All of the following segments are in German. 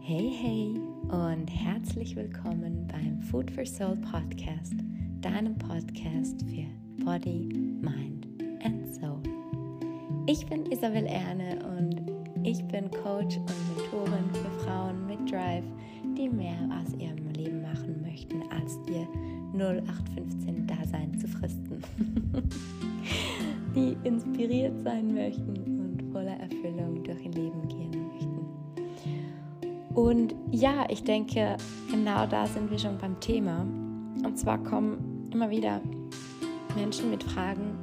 Hey, hey und herzlich willkommen beim Food for Soul Podcast, deinem Podcast für Body, Mind and Soul. Ich bin Isabel Erne und ich bin Coach und Mentorin für Frauen mit Drive, die mehr aus ihrem Leben machen möchten, als ihr 0815-Dasein zu fristen. die inspiriert sein möchten voller Erfüllung durch ihr Leben gehen möchten. Und ja, ich denke, genau da sind wir schon beim Thema. Und zwar kommen immer wieder Menschen mit Fragen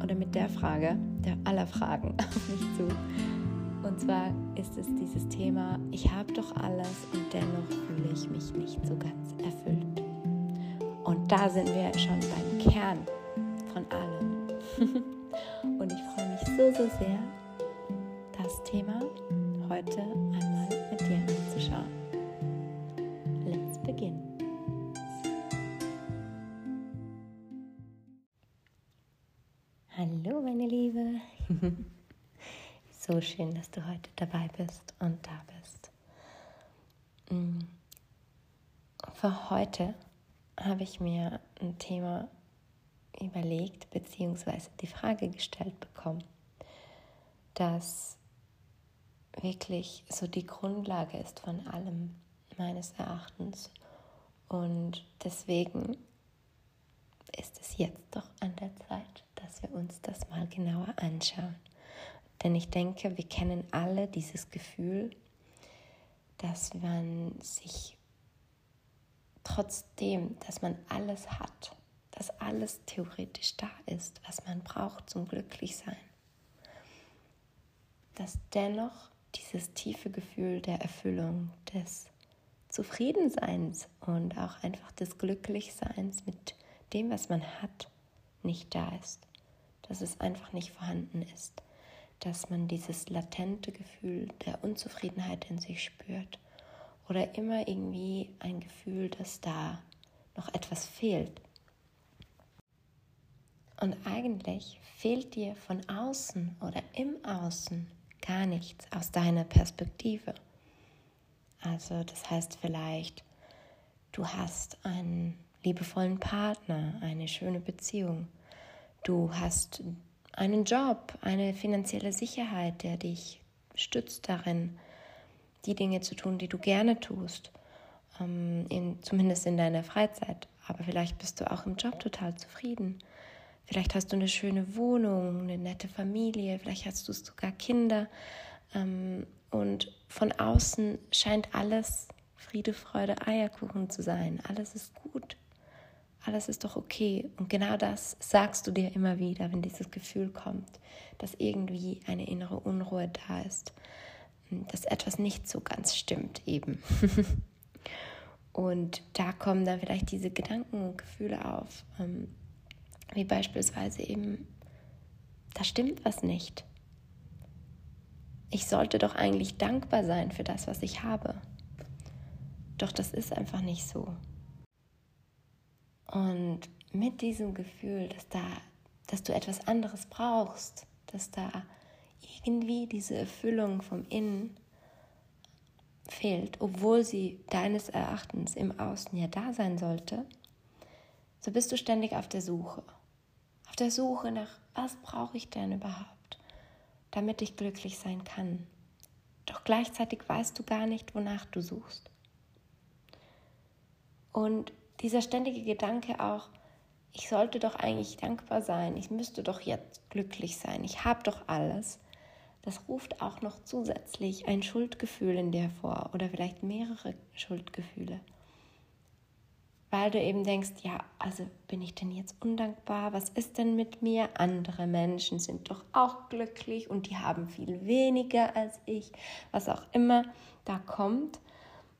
oder mit der Frage, der aller Fragen auf mich zu. Und zwar ist es dieses Thema, ich habe doch alles und dennoch fühle ich mich nicht so ganz erfüllt. Und da sind wir schon beim Kern von allem. und ich freue mich so, so sehr, das Thema heute einmal mit dir anzuschauen. Let's begin. Hallo meine Liebe. so schön, dass du heute dabei bist und da bist. Mm. Für heute habe ich mir ein Thema überlegt bzw. die Frage gestellt bekommen, dass wirklich so die Grundlage ist von allem meines Erachtens. Und deswegen ist es jetzt doch an der Zeit, dass wir uns das mal genauer anschauen. Denn ich denke, wir kennen alle dieses Gefühl, dass man sich trotzdem, dass man alles hat, dass alles theoretisch da ist, was man braucht zum Glücklichsein, dass dennoch dieses tiefe Gefühl der Erfüllung, des Zufriedenseins und auch einfach des Glücklichseins mit dem, was man hat, nicht da ist, dass es einfach nicht vorhanden ist, dass man dieses latente Gefühl der Unzufriedenheit in sich spürt. Oder immer irgendwie ein Gefühl, dass da noch etwas fehlt, und eigentlich fehlt dir von außen oder im Außen gar nichts aus deiner Perspektive. Also das heißt vielleicht, du hast einen liebevollen Partner, eine schöne Beziehung, du hast einen Job, eine finanzielle Sicherheit, der dich stützt darin, die Dinge zu tun, die du gerne tust, ähm, in, zumindest in deiner Freizeit. Aber vielleicht bist du auch im Job total zufrieden. Vielleicht hast du eine schöne Wohnung, eine nette Familie, vielleicht hast du sogar Kinder. Ähm, und von außen scheint alles Friede, Freude, Eierkuchen zu sein. Alles ist gut. Alles ist doch okay. Und genau das sagst du dir immer wieder, wenn dieses Gefühl kommt, dass irgendwie eine innere Unruhe da ist, dass etwas nicht so ganz stimmt eben. und da kommen dann vielleicht diese Gedanken und Gefühle auf. Wie beispielsweise eben, da stimmt was nicht. Ich sollte doch eigentlich dankbar sein für das, was ich habe. Doch das ist einfach nicht so. Und mit diesem Gefühl, dass da, dass du etwas anderes brauchst, dass da irgendwie diese Erfüllung vom Innen fehlt, obwohl sie deines Erachtens im Außen ja da sein sollte, so bist du ständig auf der Suche auf der Suche nach, was brauche ich denn überhaupt, damit ich glücklich sein kann. Doch gleichzeitig weißt du gar nicht, wonach du suchst. Und dieser ständige Gedanke auch, ich sollte doch eigentlich dankbar sein, ich müsste doch jetzt glücklich sein, ich habe doch alles, das ruft auch noch zusätzlich ein Schuldgefühl in dir vor oder vielleicht mehrere Schuldgefühle weil du eben denkst, ja, also bin ich denn jetzt undankbar? Was ist denn mit mir? Andere Menschen sind doch auch glücklich und die haben viel weniger als ich, was auch immer da kommt.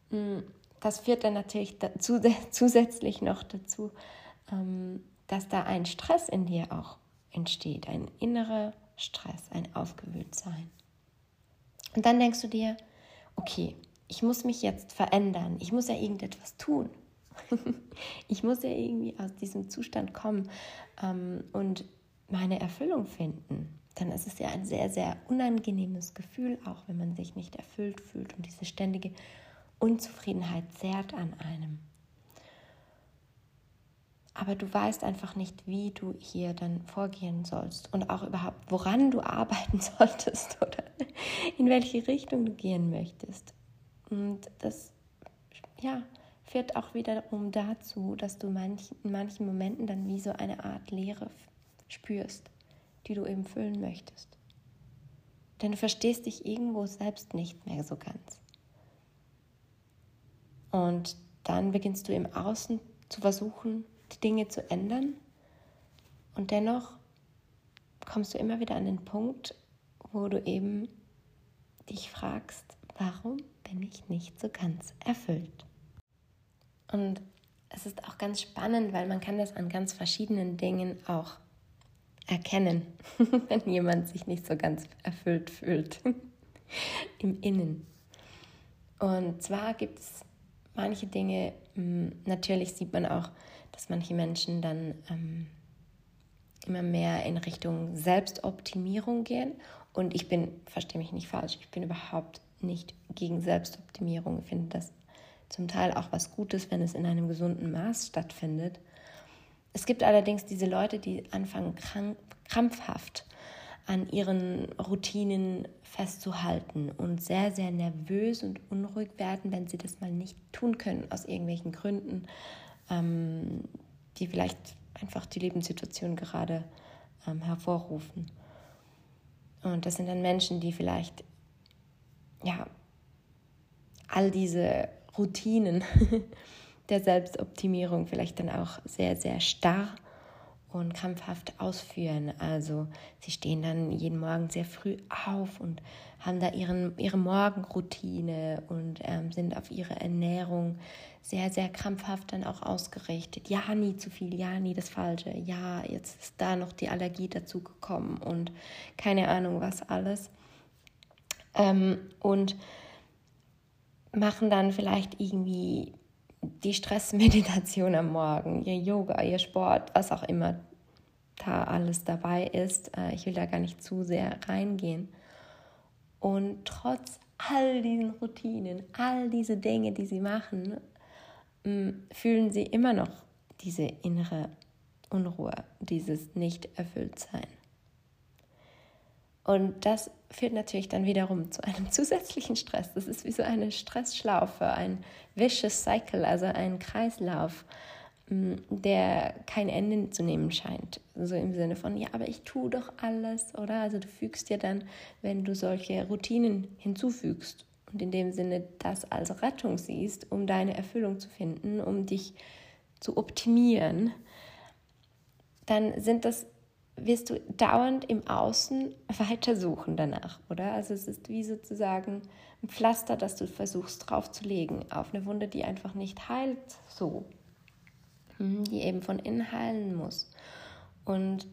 Mm, das führt dann natürlich dazu, zusätzlich noch dazu, ähm, dass da ein Stress in dir auch entsteht, ein innerer Stress, ein Aufgewühltsein. Und dann denkst du dir, okay, ich muss mich jetzt verändern, ich muss ja irgendetwas tun. ich muss ja irgendwie aus diesem Zustand kommen ähm, und meine Erfüllung finden. dann ist es ja ein sehr, sehr unangenehmes Gefühl, auch wenn man sich nicht erfüllt fühlt und diese ständige Unzufriedenheit zehrt an einem. Aber du weißt einfach nicht, wie du hier dann vorgehen sollst und auch überhaupt, woran du arbeiten solltest oder in welche Richtung du gehen möchtest. Und das, ja, führt auch wiederum dazu, dass du manch, in manchen Momenten dann wie so eine Art Leere spürst, die du eben füllen möchtest. Denn du verstehst dich irgendwo selbst nicht mehr so ganz. Und dann beginnst du im Außen zu versuchen, die Dinge zu ändern. Und dennoch kommst du immer wieder an den Punkt, wo du eben dich fragst, warum bin ich nicht so ganz erfüllt? Und es ist auch ganz spannend, weil man kann das an ganz verschiedenen Dingen auch erkennen, wenn jemand sich nicht so ganz erfüllt fühlt im Innen. Und zwar gibt es manche Dinge, hm, natürlich sieht man auch, dass manche Menschen dann ähm, immer mehr in Richtung Selbstoptimierung gehen. Und ich bin, verstehe mich nicht falsch, ich bin überhaupt nicht gegen Selbstoptimierung. Ich finde das zum Teil auch was Gutes, wenn es in einem gesunden Maß stattfindet. Es gibt allerdings diese Leute, die anfangen krampfhaft an ihren Routinen festzuhalten und sehr, sehr nervös und unruhig werden, wenn sie das mal nicht tun können aus irgendwelchen Gründen, ähm, die vielleicht einfach die Lebenssituation gerade ähm, hervorrufen. Und das sind dann Menschen, die vielleicht ja all diese Routinen der Selbstoptimierung vielleicht dann auch sehr, sehr starr und krampfhaft ausführen. Also sie stehen dann jeden Morgen sehr früh auf und haben da ihren, ihre Morgenroutine und ähm, sind auf ihre Ernährung sehr, sehr krampfhaft dann auch ausgerichtet. Ja, nie zu viel, ja, nie das Falsche, ja, jetzt ist da noch die Allergie dazu gekommen und keine Ahnung was alles. Ähm, und machen dann vielleicht irgendwie die Stressmeditation am Morgen, ihr Yoga, ihr Sport, was auch immer da alles dabei ist. Äh, ich will da gar nicht zu sehr reingehen. Und trotz all diesen Routinen, all diese Dinge, die sie machen, fühlen sie immer noch diese innere Unruhe, dieses Nicht-Erfülltsein. Und das führt natürlich dann wiederum zu einem zusätzlichen Stress. Das ist wie so eine Stressschlaufe, ein vicious cycle, also ein Kreislauf, mm, der kein Ende zu nehmen scheint. So im Sinne von, ja, aber ich tue doch alles, oder? Also du fügst dir dann, wenn du solche Routinen hinzufügst und in dem Sinne das als Rettung siehst, um deine Erfüllung zu finden, um dich zu optimieren, dann sind das wirst du dauernd im Außen weitersuchen danach, oder? Also es ist wie sozusagen ein Pflaster, das du versuchst draufzulegen auf eine Wunde, die einfach nicht heilt so, hm, die eben von innen heilen muss. Und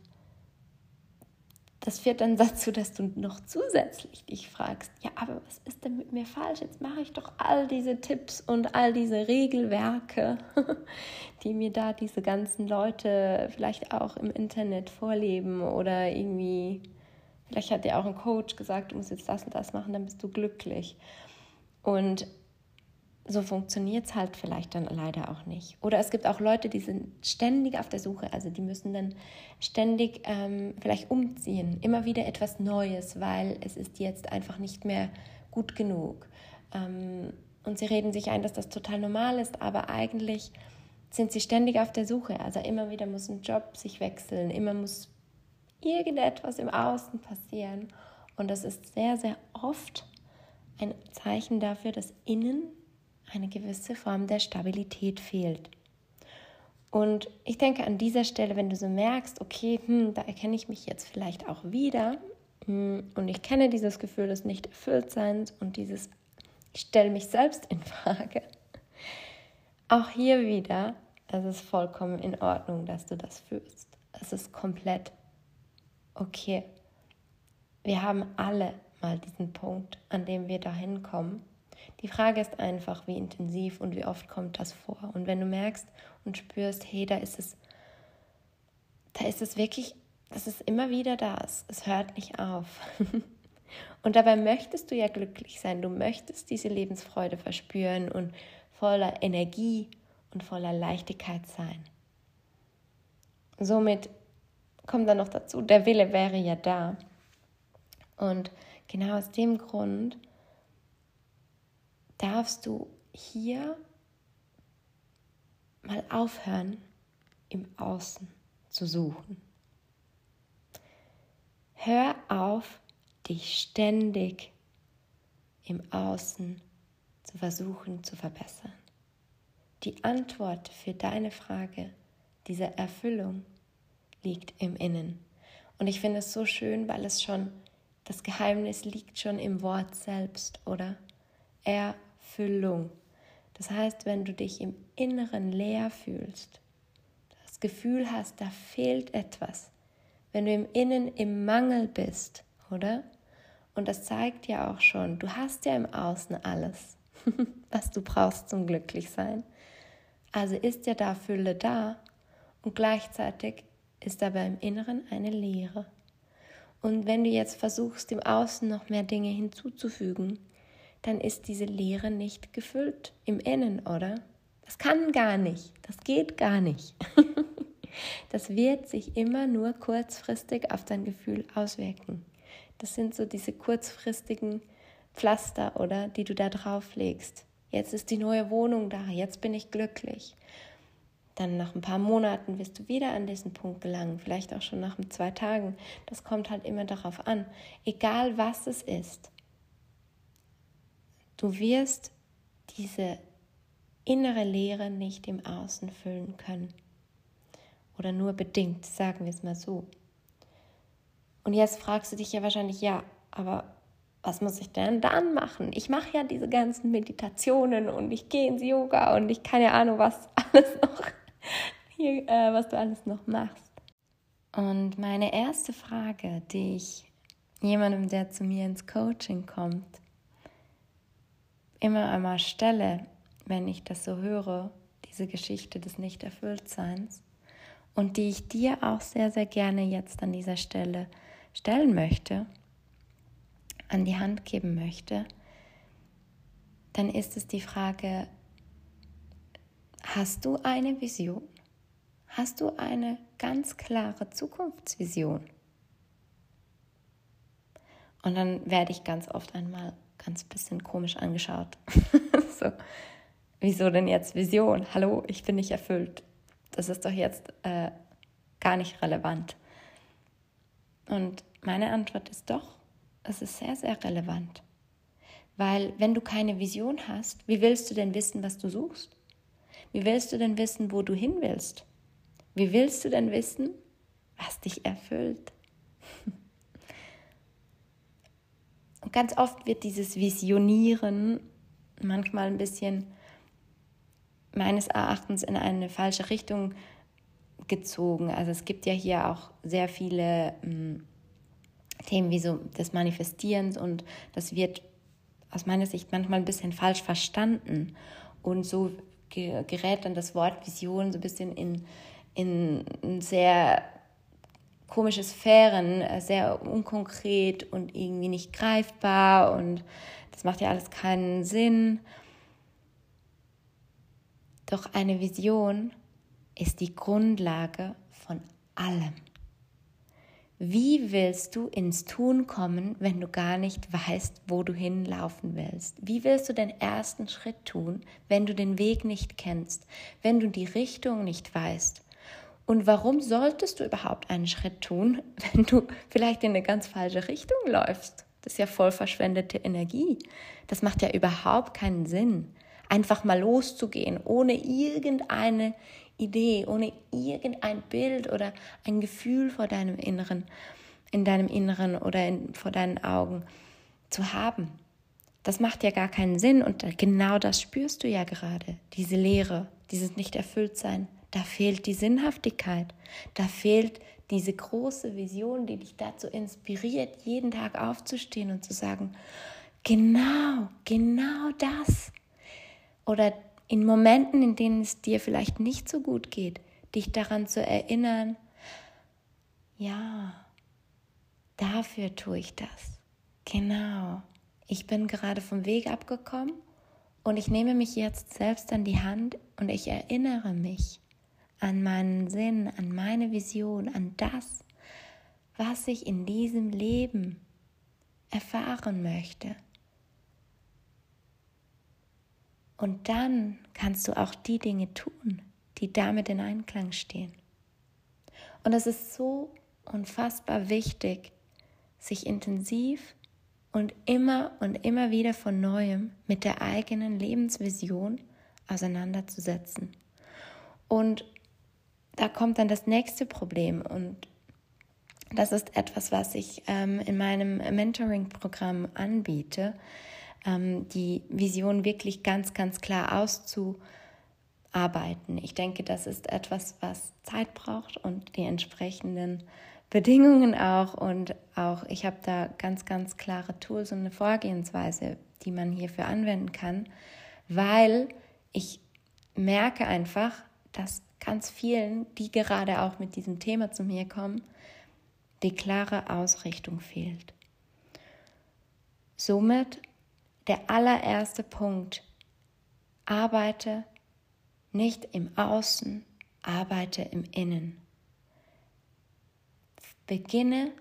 das führt dann dazu, dass du noch zusätzlich dich fragst, ja, aber was ist denn mit mir falsch? Jetzt mache ich doch all diese Tipps und all diese Regelwerke, die mir da diese ganzen Leute vielleicht auch im Internet vorleben oder irgendwie, vielleicht hat dir auch ein Coach gesagt, du musst jetzt das und das machen, dann bist du glücklich. Und so funktioniert es halt vielleicht dann leider auch nicht. Oder es gibt auch Leute, die sind ständig auf der Suche, also die müssen dann ständig ähm, vielleicht umziehen, immer wieder etwas Neues, weil es ist jetzt einfach nicht mehr gut genug. Ähm, und sie reden sich ein, dass das total normal ist, aber eigentlich sind sie ständig auf der Suche. Also immer wieder muss ein Job sich wechseln, immer muss irgendetwas im Außen passieren. Und das ist sehr, sehr oft ein Zeichen dafür, dass innen eine gewisse Form der Stabilität fehlt. Und ich denke an dieser Stelle, wenn du so merkst, okay, hm, da erkenne ich mich jetzt vielleicht auch wieder hm, und ich kenne dieses Gefühl des Nicht-Erfülltseins und dieses, ich stelle mich selbst in Frage. Auch hier wieder, es ist vollkommen in Ordnung, dass du das fühlst. Es ist komplett okay. Wir haben alle mal diesen Punkt, an dem wir dahin kommen die Frage ist einfach, wie intensiv und wie oft kommt das vor. Und wenn du merkst und spürst, hey, da ist es, da ist es wirklich dass es immer wieder da ist. Es hört nicht auf. Und dabei möchtest du ja glücklich sein. Du möchtest diese Lebensfreude verspüren und voller Energie und voller Leichtigkeit sein. Somit kommt dann noch dazu, der Wille wäre ja da. Und genau aus dem Grund darfst du hier mal aufhören, im Außen zu suchen. Hör auf, dich ständig im Außen zu versuchen zu verbessern. Die Antwort für deine Frage, diese Erfüllung, liegt im Innen. Und ich finde es so schön, weil es schon, das Geheimnis liegt schon im Wort selbst, oder? Erfüllung. Das heißt, wenn du dich im Inneren leer fühlst, das Gefühl hast, da fehlt etwas, wenn du im Innen im Mangel bist, oder? Und das zeigt ja auch schon, du hast ja im Außen alles, was du brauchst zum Glücklichsein. Also ist ja da Fülle da und gleichzeitig ist aber im Inneren eine Leere. Und wenn du jetzt versuchst, im Außen noch mehr Dinge hinzuzufügen, dann ist diese Leere nicht gefüllt im Innen, oder? Das kann gar nicht, das geht gar nicht. das wird sich immer nur kurzfristig auf dein Gefühl auswirken. Das sind so diese kurzfristigen Pflaster, oder, die du da drauf legst. Jetzt ist die neue Wohnung da, jetzt bin ich glücklich. Dann nach ein paar Monaten wirst du wieder an diesen Punkt gelangen, vielleicht auch schon nach zwei Tagen. Das kommt halt immer darauf an. Egal was es ist, du wirst diese innere Leere nicht im Außen füllen können. Oder nur bedingt, sagen wir es mal so. Und jetzt fragst du dich ja wahrscheinlich, ja, aber was muss ich denn dann machen? Ich mache ja diese ganzen Meditationen und ich gehe ins Yoga und ich keine Ahnung, was alles noch, hier, äh, was du alles noch machst. Und meine erste Frage, die ich jemandem, der zu mir ins Coaching kommt, immer einmal stelle, wenn ich das so höre, diese Geschichte des Nicht-Erfülltseins, und die ich dir auch sehr, sehr gerne jetzt an dieser Stelle stellen möchte, an die Hand geben möchte, dann ist es die Frage, hast du eine Vision? Hast du eine ganz klare Zukunftsvision? Und dann werde ich ganz oft einmal ganz bisschen komisch angeschaut. so, wieso denn jetzt Vision? Hallo, ich bin nicht erfüllt. Das ist doch jetzt äh, gar nicht relevant. Und meine Antwort ist doch, es ist sehr, sehr relevant. Weil wenn du keine Vision hast, wie willst du denn wissen, was du suchst? Wie willst du denn wissen, wo du hin willst? Wie willst du denn wissen, was dich erfüllt? Und ganz oft wird dieses Visionieren manchmal ein bisschen meines Erachtens in eine falsche Richtung gezogen. Also es gibt ja hier auch sehr viele hm, Themen wie so des Manifestierens und das wird aus meiner Sicht manchmal ein bisschen falsch verstanden. Und so gerät dann das Wort Vision so ein bisschen in, in, in sehr komische Sphären, äh, sehr unkonkret und irgendwie nicht greifbar und das macht ja alles keinen Sinn. Doch eine Vision ist die Grundlage von allem. Wie willst du ins Tun kommen, wenn du gar nicht weißt, wo du hinlaufen willst? Wie willst du den ersten Schritt tun, wenn du den Weg nicht kennst, wenn du die Richtung nicht weißt? Und warum solltest du überhaupt einen Schritt tun, wenn du vielleicht in eine ganz falsche Richtung läufst? Das ist ja voll verschwendete Energie. Das macht ja überhaupt keinen Sinn. Einfach mal loszugehen, ohne irgendeine Idee, ohne irgendein Bild oder ein Gefühl vor deinem Inneren, in deinem Inneren oder in, vor deinen Augen zu haben. Das macht ja gar keinen Sinn und genau das spürst du ja gerade, diese Leere, dieses Nicht-Erfüllt-Sein. Da fehlt die Sinnhaftigkeit. Da fehlt diese große Vision, die dich dazu inspiriert, jeden Tag aufzustehen und zu sagen, genau, genau das. Oder in Momenten, in denen es dir vielleicht nicht so gut geht, dich daran zu erinnern, ja, dafür tue ich das. Genau. Ich bin gerade vom Weg abgekommen und ich nehme mich jetzt selbst an die Hand und ich erinnere mich an meinen Sinn, an meine Vision, an das, was ich in diesem Leben erfahren möchte. Und dann kannst du auch die Dinge tun, die damit in Einklang stehen. Und es ist so unfassbar wichtig, sich intensiv und immer und immer wieder von neuem mit der eigenen Lebensvision auseinanderzusetzen. Und da kommt dann das nächste Problem und das ist etwas, was ich ähm, in meinem Mentoring-Programm anbiete, ähm, die Vision wirklich ganz, ganz klar auszuarbeiten. Ich denke, das ist etwas, was Zeit braucht und die entsprechenden Bedingungen auch. Und auch ich habe da ganz, ganz klare Tools und eine Vorgehensweise, die man hierfür anwenden kann, weil ich merke einfach, dass ganz vielen, die gerade auch mit diesem Thema zu mir kommen, die klare Ausrichtung fehlt. Somit der allererste Punkt, arbeite nicht im Außen, arbeite im Innen. Beginne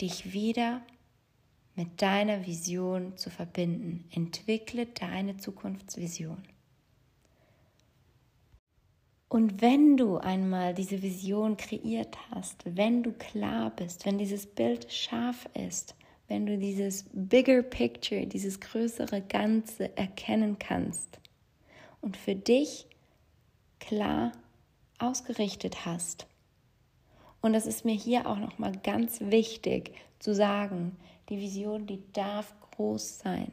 dich wieder mit deiner Vision zu verbinden. Entwickle deine Zukunftsvision. Und wenn du einmal diese Vision kreiert hast, wenn du klar bist, wenn dieses Bild scharf ist, wenn du dieses bigger picture, dieses größere Ganze erkennen kannst und für dich klar ausgerichtet hast, und das ist mir hier auch noch mal ganz wichtig zu sagen, die Vision, die darf groß sein.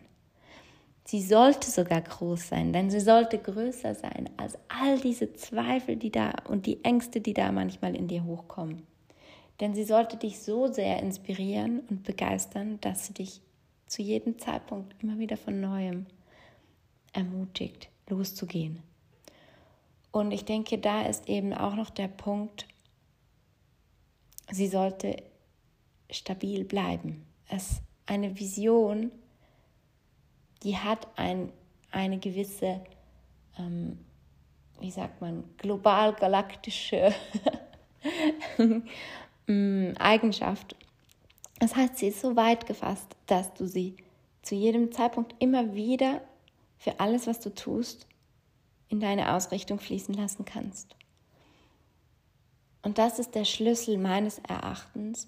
Sie sollte sogar groß sein, denn sie sollte größer sein als all diese Zweifel, die da und die Ängste, die da manchmal in dir hochkommen. Denn sie sollte dich so sehr inspirieren und begeistern, dass sie dich zu jedem Zeitpunkt immer wieder von neuem ermutigt, loszugehen. Und ich denke, da ist eben auch noch der Punkt, sie sollte stabil bleiben. Es eine Vision, die hat ein, eine gewisse, ähm, wie sagt man, global-galaktische mm, Eigenschaft. Das heißt, sie ist so weit gefasst, dass du sie zu jedem Zeitpunkt immer wieder für alles, was du tust, in deine Ausrichtung fließen lassen kannst. Und das ist der Schlüssel meines Erachtens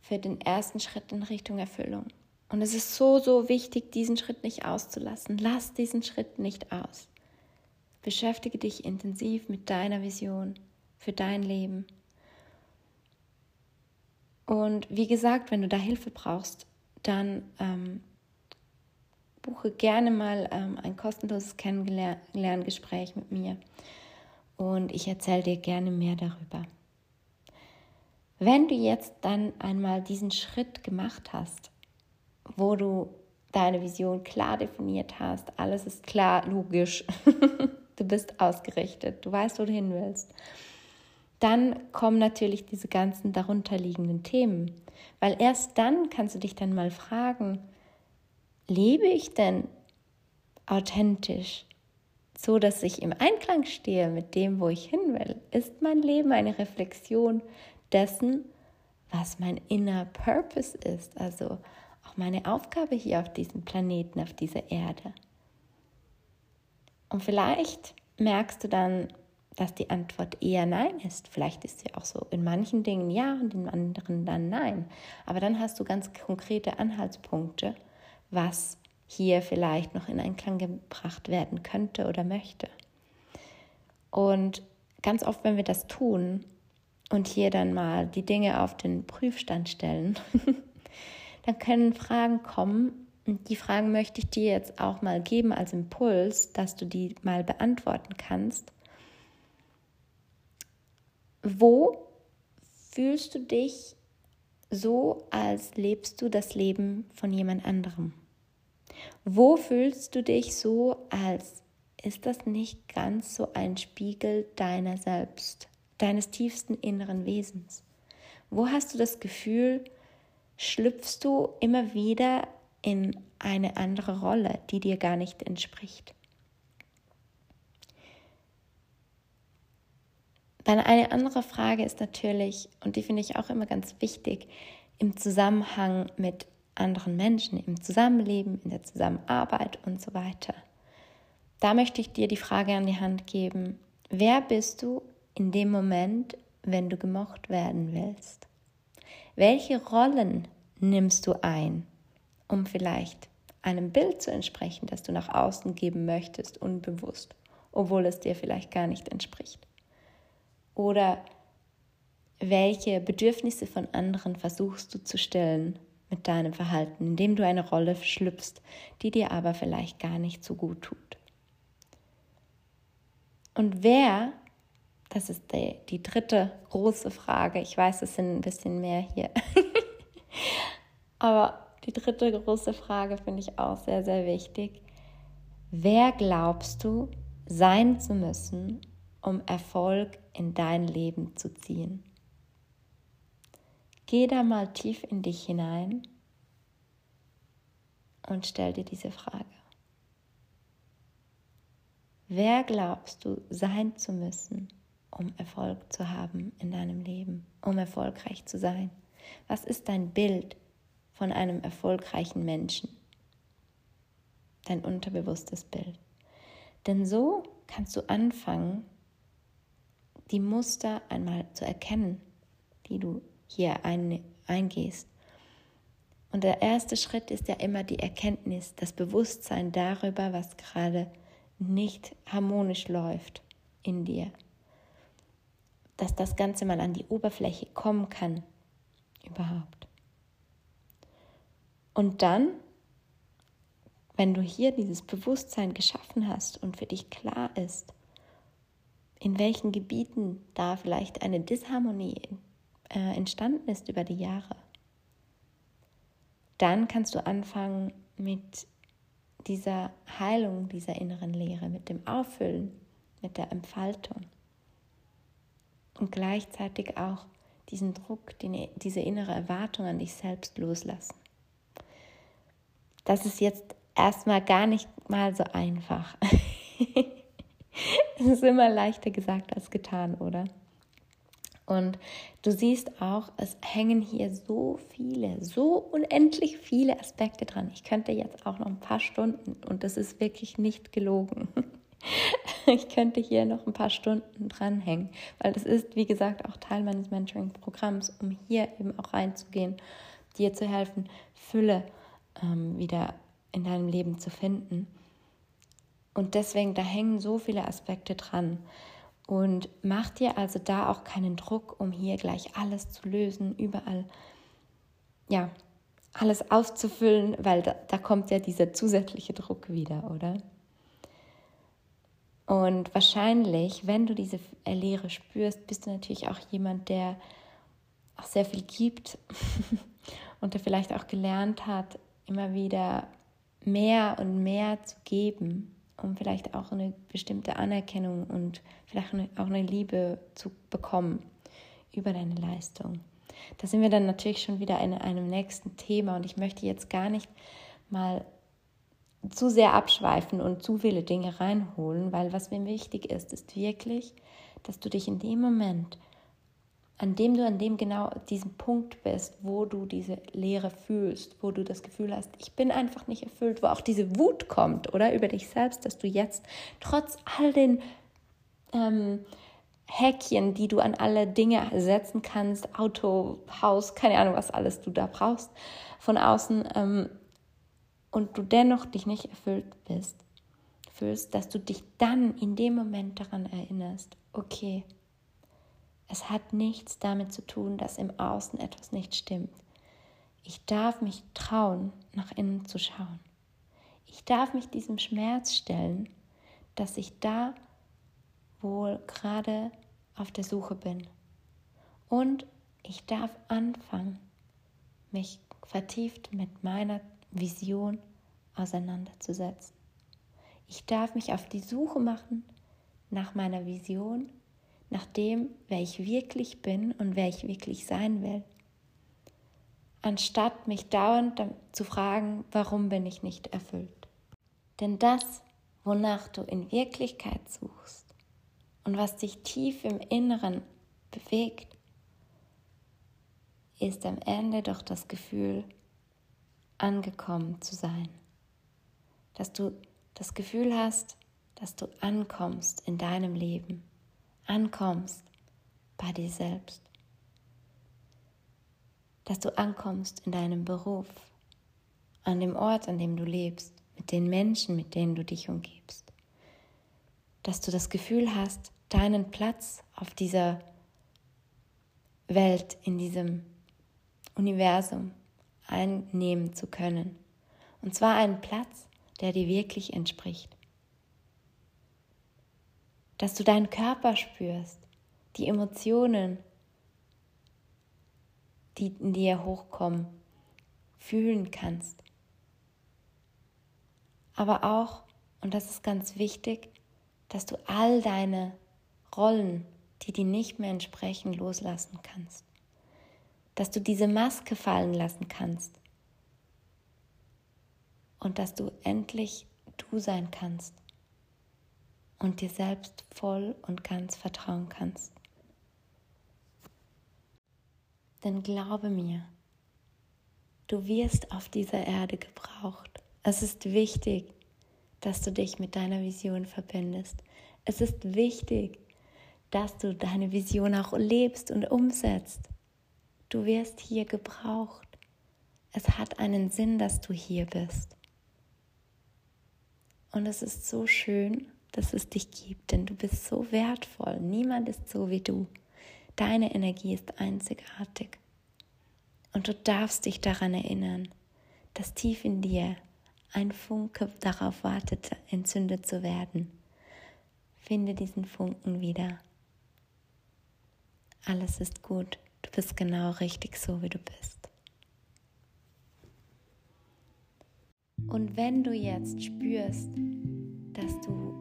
für den ersten Schritt in Richtung Erfüllung. Und es ist so, so wichtig, diesen Schritt nicht auszulassen. Lass diesen Schritt nicht aus. Beschäftige dich intensiv mit deiner Vision für dein Leben. Und wie gesagt, wenn du da Hilfe brauchst, dann ähm, buche gerne mal ähm, ein kostenloses Kennenlerngespräch mit mir und ich erzähle dir gerne mehr darüber. Wenn du jetzt dann einmal diesen Schritt gemacht hast, wo du deine Vision klar definiert hast, alles ist klar, logisch, du bist ausgerichtet, du weißt, wo du hin willst, dann kommen natürlich diese ganzen darunterliegenden Themen, weil erst dann kannst du dich dann mal fragen, lebe ich denn authentisch? so dass ich im Einklang stehe mit dem, wo ich hin will, ist mein Leben eine Reflexion dessen, was mein inner Purpose ist, also auch meine Aufgabe hier auf diesem Planeten, auf dieser Erde. Und vielleicht merkst du dann, dass die Antwort eher Nein ist. Vielleicht ist sie auch so in manchen Dingen Ja und in anderen dann Nein. Aber dann hast du ganz konkrete Anhaltspunkte, was hier vielleicht noch in Einklang gebracht werden könnte oder möchte. Und ganz oft, wenn wir das tun und hier dann mal die Dinge auf den Prüfstand stellen, dann können Fragen kommen. Und die Fragen möchte ich dir jetzt auch mal geben als Impuls, dass du die mal beantworten kannst. Wo fühlst du dich so, als lebst du das Leben von jemand anderem? Wo fühlst du dich so, als ist das nicht ganz so ein Spiegel deiner selbst, deines tiefsten inneren Wesens? Wo hast du das Gefühl, schlüpfst du immer wieder in eine andere Rolle, die dir gar nicht entspricht? Dann eine andere Frage ist natürlich, und die finde ich auch immer ganz wichtig, im Zusammenhang mit anderen Menschen, im Zusammenleben, in der Zusammenarbeit und so weiter. Da möchte ich dir die Frage an die Hand geben, wer bist du in dem Moment, wenn du gemocht werden willst? Welche Rollen nimmst du ein, um vielleicht einem Bild zu entsprechen, das du nach außen geben möchtest, unbewusst, obwohl es dir vielleicht gar nicht entspricht? Oder welche Bedürfnisse von anderen versuchst du zu stillen mit deinem Verhalten, indem du eine Rolle schlüpfst, die dir aber vielleicht gar nicht so gut tut. Und wer, das ist die, die dritte große Frage, ich weiß, es sind ein bisschen mehr hier, aber die dritte große Frage finde ich auch sehr, sehr wichtig. Wer glaubst du sein zu müssen, um Erfolg in dein Leben zu ziehen? Geh da mal tief in dich hinein und stell dir diese Frage. Wer glaubst du sein zu müssen, um Erfolg zu haben in deinem Leben, um erfolgreich zu sein? Was ist dein Bild von einem erfolgreichen Menschen? Dein unterbewusstes Bild. Denn so kannst du anfangen, die Muster einmal zu erkennen, die du hier ein, eingehst. Und der erste Schritt ist ja immer die Erkenntnis, das Bewusstsein darüber, was gerade nicht harmonisch läuft in dir. Dass das Ganze mal an die Oberfläche kommen kann, überhaupt. Und dann, wenn du hier dieses Bewusstsein geschaffen hast und für dich klar ist, in welchen Gebieten da vielleicht eine Disharmonie äh, entstanden ist über die Jahre, dann kannst du anfangen mit dieser Heilung dieser inneren Leere, mit dem Auffüllen, mit der Entfaltung. Und gleichzeitig auch diesen Druck, die, diese innere Erwartung an dich selbst loslassen. Das ist jetzt erstmal gar nicht mal so einfach. es ist immer leichter gesagt als getan, oder? Und du siehst auch, es hängen hier so viele, so unendlich viele Aspekte dran. Ich könnte jetzt auch noch ein paar Stunden, und das ist wirklich nicht gelogen. Ich könnte hier noch ein paar Stunden dranhängen, weil das ist, wie gesagt, auch Teil meines Mentoring-Programms, um hier eben auch reinzugehen, dir zu helfen, Fülle ähm, wieder in deinem Leben zu finden. Und deswegen, da hängen so viele Aspekte dran. Und mach dir also da auch keinen Druck, um hier gleich alles zu lösen, überall, ja, alles auszufüllen, weil da, da kommt ja dieser zusätzliche Druck wieder, oder? Und wahrscheinlich, wenn du diese Leere spürst, bist du natürlich auch jemand, der auch sehr viel gibt und der vielleicht auch gelernt hat, immer wieder mehr und mehr zu geben um vielleicht auch eine bestimmte Anerkennung und vielleicht auch eine Liebe zu bekommen über deine Leistung. Da sind wir dann natürlich schon wieder in einem nächsten Thema und ich möchte jetzt gar nicht mal zu sehr abschweifen und zu viele Dinge reinholen, weil was mir wichtig ist, ist wirklich, dass du dich in dem Moment an dem du an dem genau diesem Punkt bist, wo du diese Leere fühlst, wo du das Gefühl hast, ich bin einfach nicht erfüllt, wo auch diese Wut kommt, oder? Über dich selbst, dass du jetzt trotz all den ähm, Häkchen, die du an alle Dinge setzen kannst, Auto, Haus, keine Ahnung, was alles du da brauchst, von außen, ähm, und du dennoch dich nicht erfüllt bist, fühlst, dass du dich dann in dem Moment daran erinnerst, okay, es hat nichts damit zu tun, dass im Außen etwas nicht stimmt. Ich darf mich trauen, nach innen zu schauen. Ich darf mich diesem Schmerz stellen, dass ich da wohl gerade auf der Suche bin. Und ich darf anfangen, mich vertieft mit meiner Vision auseinanderzusetzen. Ich darf mich auf die Suche machen nach meiner Vision nach dem, wer ich wirklich bin und wer ich wirklich sein will. Anstatt mich dauernd zu fragen, warum bin ich nicht erfüllt. Denn das, wonach du in Wirklichkeit suchst und was dich tief im Inneren bewegt, ist am Ende doch das Gefühl, angekommen zu sein. Dass du das Gefühl hast, dass du ankommst in deinem Leben, ankommst bei dir selbst, dass du ankommst in deinem Beruf, an dem Ort, an dem du lebst, mit den Menschen, mit denen du dich umgibst, dass du das Gefühl hast, deinen Platz auf dieser Welt, in diesem Universum einnehmen zu können. Und zwar einen Platz, der dir wirklich entspricht. Dass du deinen Körper spürst, die Emotionen, die in dir hochkommen, fühlen kannst. Aber auch, und das ist ganz wichtig, dass du all deine Rollen, die dir nicht mehr entsprechen, loslassen kannst dass du diese Maske fallen lassen kannst und dass du endlich du sein kannst und dir selbst voll und ganz vertrauen kannst. Denn glaube mir, du wirst auf dieser Erde gebraucht. Es ist wichtig, dass du dich mit deiner Vision verbindest. Es ist wichtig, dass du deine Vision auch lebst und umsetzt. Du wirst hier gebraucht. Es hat einen Sinn, dass du hier bist. Und es ist so schön, dass es dich gibt, denn du bist so wertvoll. Niemand ist so wie du. Deine Energie ist einzigartig. Und du darfst dich daran erinnern, dass tief in dir ein Funke darauf wartet, entzündet zu werden. Finde diesen Funken wieder. Alles ist gut. Bist genau richtig so, wie du bist. Und wenn du jetzt spürst, dass du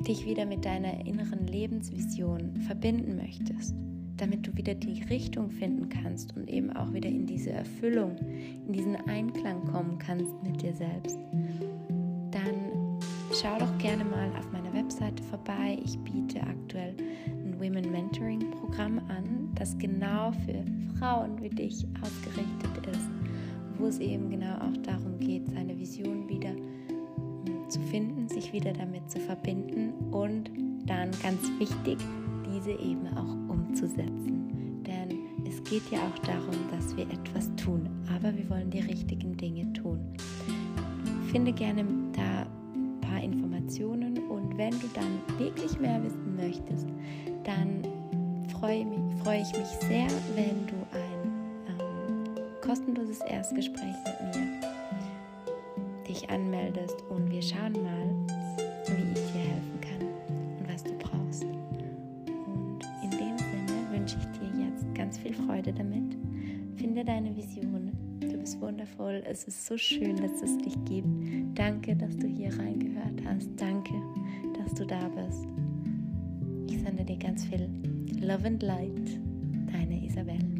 dich wieder mit deiner inneren Lebensvision verbinden möchtest, damit du wieder die Richtung finden kannst und eben auch wieder in diese Erfüllung, in diesen Einklang kommen kannst mit dir selbst, dann schau doch gerne mal auf meiner Webseite vorbei. Ich biete aktuell Women Mentoring Programm an, das genau für Frauen wie dich ausgerichtet ist, wo es eben genau auch darum geht, seine Vision wieder hm, zu finden, sich wieder damit zu verbinden und dann ganz wichtig, diese eben auch umzusetzen. Denn es geht ja auch darum, dass wir etwas tun, aber wir wollen die richtigen Dinge tun. Finde gerne da ein paar Informationen und wenn du dann wirklich mehr wissen möchtest, dann freue, freue ich mich sehr, wenn du ein ähm, kostenloses Erstgespräch mit mir dich anmeldest und wir schauen mal, wie ich dir helfen kann und was du brauchst. Und in dem Sinne wünsche ich dir jetzt ganz viel Freude damit. Finde deine Vision. Du bist wundervoll. Es ist so schön, dass es dich gibt. Danke, dass du hier reingehört hast. Danke, dass du da bist. Ich sende dir ganz viel Love and Light. Deine Isabel.